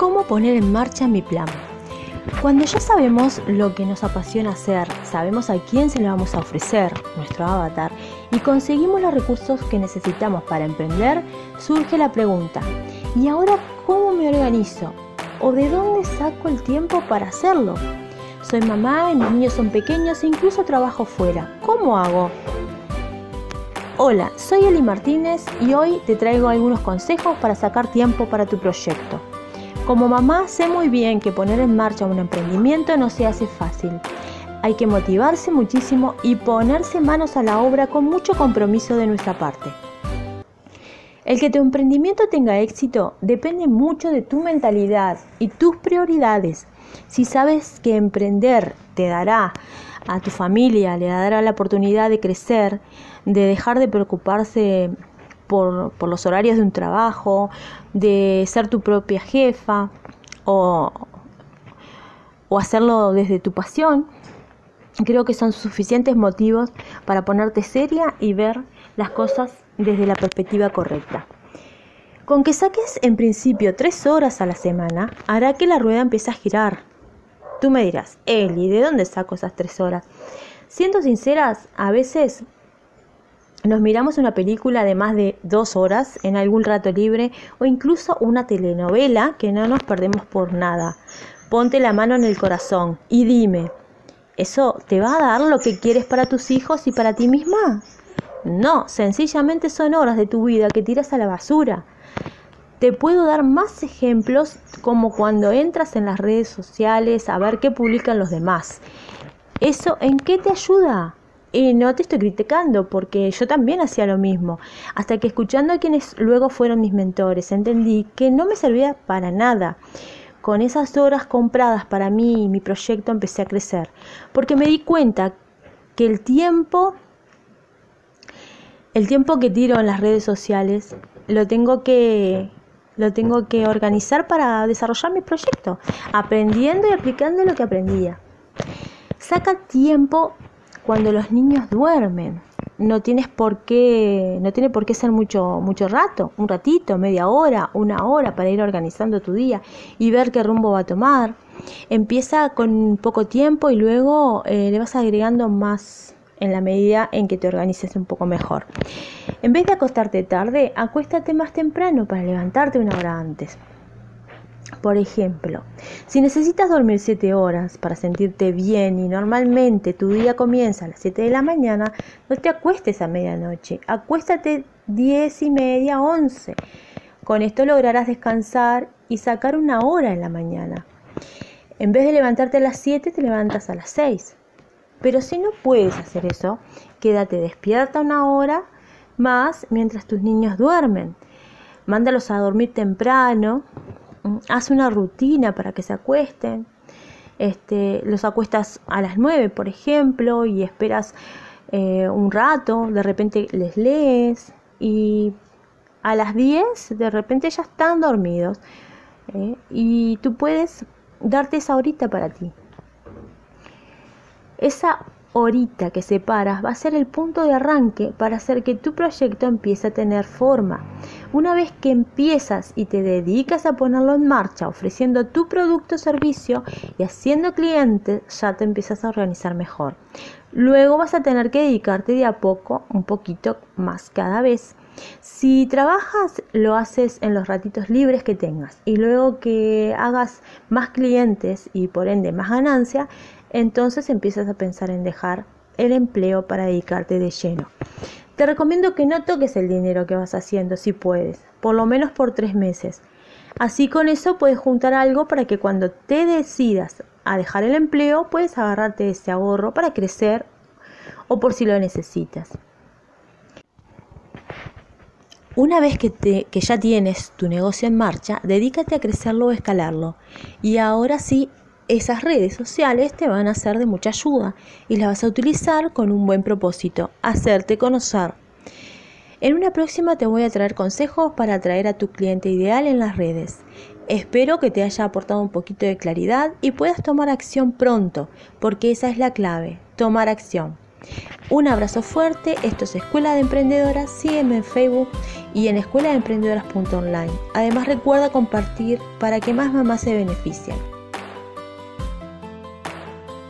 cómo poner en marcha mi plan. Cuando ya sabemos lo que nos apasiona hacer, sabemos a quién se le vamos a ofrecer, nuestro avatar, y conseguimos los recursos que necesitamos para emprender, surge la pregunta, ¿y ahora cómo me organizo? ¿O de dónde saco el tiempo para hacerlo? Soy mamá, mis niños son pequeños e incluso trabajo fuera. ¿Cómo hago? Hola, soy Eli Martínez y hoy te traigo algunos consejos para sacar tiempo para tu proyecto. Como mamá sé muy bien que poner en marcha un emprendimiento no se hace fácil. Hay que motivarse muchísimo y ponerse manos a la obra con mucho compromiso de nuestra parte. El que tu emprendimiento tenga éxito depende mucho de tu mentalidad y tus prioridades. Si sabes que emprender te dará a tu familia, le dará la oportunidad de crecer, de dejar de preocuparse por, los horarios de un trabajo, de ser tu propia jefa o, o hacerlo desde tu pasión, creo que son suficientes motivos para ponerte seria y ver las cosas desde la perspectiva correcta. Con que saques en principio tres horas a la semana, hará que la rueda empiece a girar. Tú me dirás, Eli, ¿de dónde saco esas tres horas? Siendo sinceras, a veces nos miramos una película de más de dos horas en algún rato libre o incluso una telenovela que no nos perdemos por nada. Ponte la mano en el corazón y dime, ¿eso te va a dar lo que quieres para tus hijos y para ti misma? No, sencillamente son horas de tu vida que tiras a la basura. Te puedo dar más ejemplos como cuando entras en las redes sociales a ver qué publican los demás. ¿Eso en qué te ayuda? Y no te estoy criticando porque yo también hacía lo mismo. Hasta que escuchando a quienes luego fueron mis mentores, entendí que no me servía para nada. Con esas horas compradas para mí y mi proyecto empecé a crecer. Porque me di cuenta que el tiempo, el tiempo que tiro en las redes sociales, lo tengo que, lo tengo que organizar para desarrollar mi proyecto, aprendiendo y aplicando lo que aprendía. Saca tiempo cuando los niños duermen. No tienes por qué, no tiene por qué ser mucho, mucho rato, un ratito, media hora, una hora para ir organizando tu día y ver qué rumbo va a tomar. Empieza con poco tiempo y luego eh, le vas agregando más en la medida en que te organices un poco mejor. En vez de acostarte tarde, acuéstate más temprano para levantarte una hora antes. Por ejemplo, si necesitas dormir 7 horas para sentirte bien y normalmente tu día comienza a las 7 de la mañana, no te acuestes a medianoche, acuéstate 10 y media, 11. Con esto lograrás descansar y sacar una hora en la mañana. En vez de levantarte a las 7, te levantas a las 6. Pero si no puedes hacer eso, quédate despierta una hora más mientras tus niños duermen. Mándalos a dormir temprano, haz una rutina para que se acuesten. Este, los acuestas a las 9, por ejemplo, y esperas eh, un rato, de repente les lees y a las 10 de repente ya están dormidos. ¿eh? y tú puedes darte esa horita para ti. Esa horita que separas va a ser el punto de arranque para hacer que tu proyecto empiece a tener forma. Una vez que empiezas y te dedicas a ponerlo en marcha, ofreciendo tu producto o servicio y haciendo clientes, ya te empiezas a organizar mejor. Luego vas a tener que dedicarte de a poco, un poquito más cada vez. Si trabajas, lo haces en los ratitos libres que tengas y luego que hagas más clientes y por ende más ganancia, entonces empiezas a pensar en dejar el empleo para dedicarte de lleno. Te recomiendo que no toques el dinero que vas haciendo si puedes, por lo menos por tres meses. Así con eso puedes juntar algo para que cuando te decidas a dejar el empleo puedes agarrarte ese ahorro para crecer o por si lo necesitas. Una vez que, que, ya tienes tu negocio en marcha, dedícate a crecerlo o escalarlo. Y ahora sí, esas redes sociales te van a ser de mucha ayuda y las vas a utilizar con un buen propósito, hacerte conocer. En una próxima te voy a traer consejos para atraer a tu cliente ideal en las redes. Espero que te haya aportado un poquito de claridad y puedas tomar acción pronto, porque esa es la clave, tomar acción. Un abrazo fuerte, esto es Escuela de Emprendedoras, sígueme en Facebook y en escuela de emprendedoras.online. Además recuerda compartir para que más mamás se beneficien.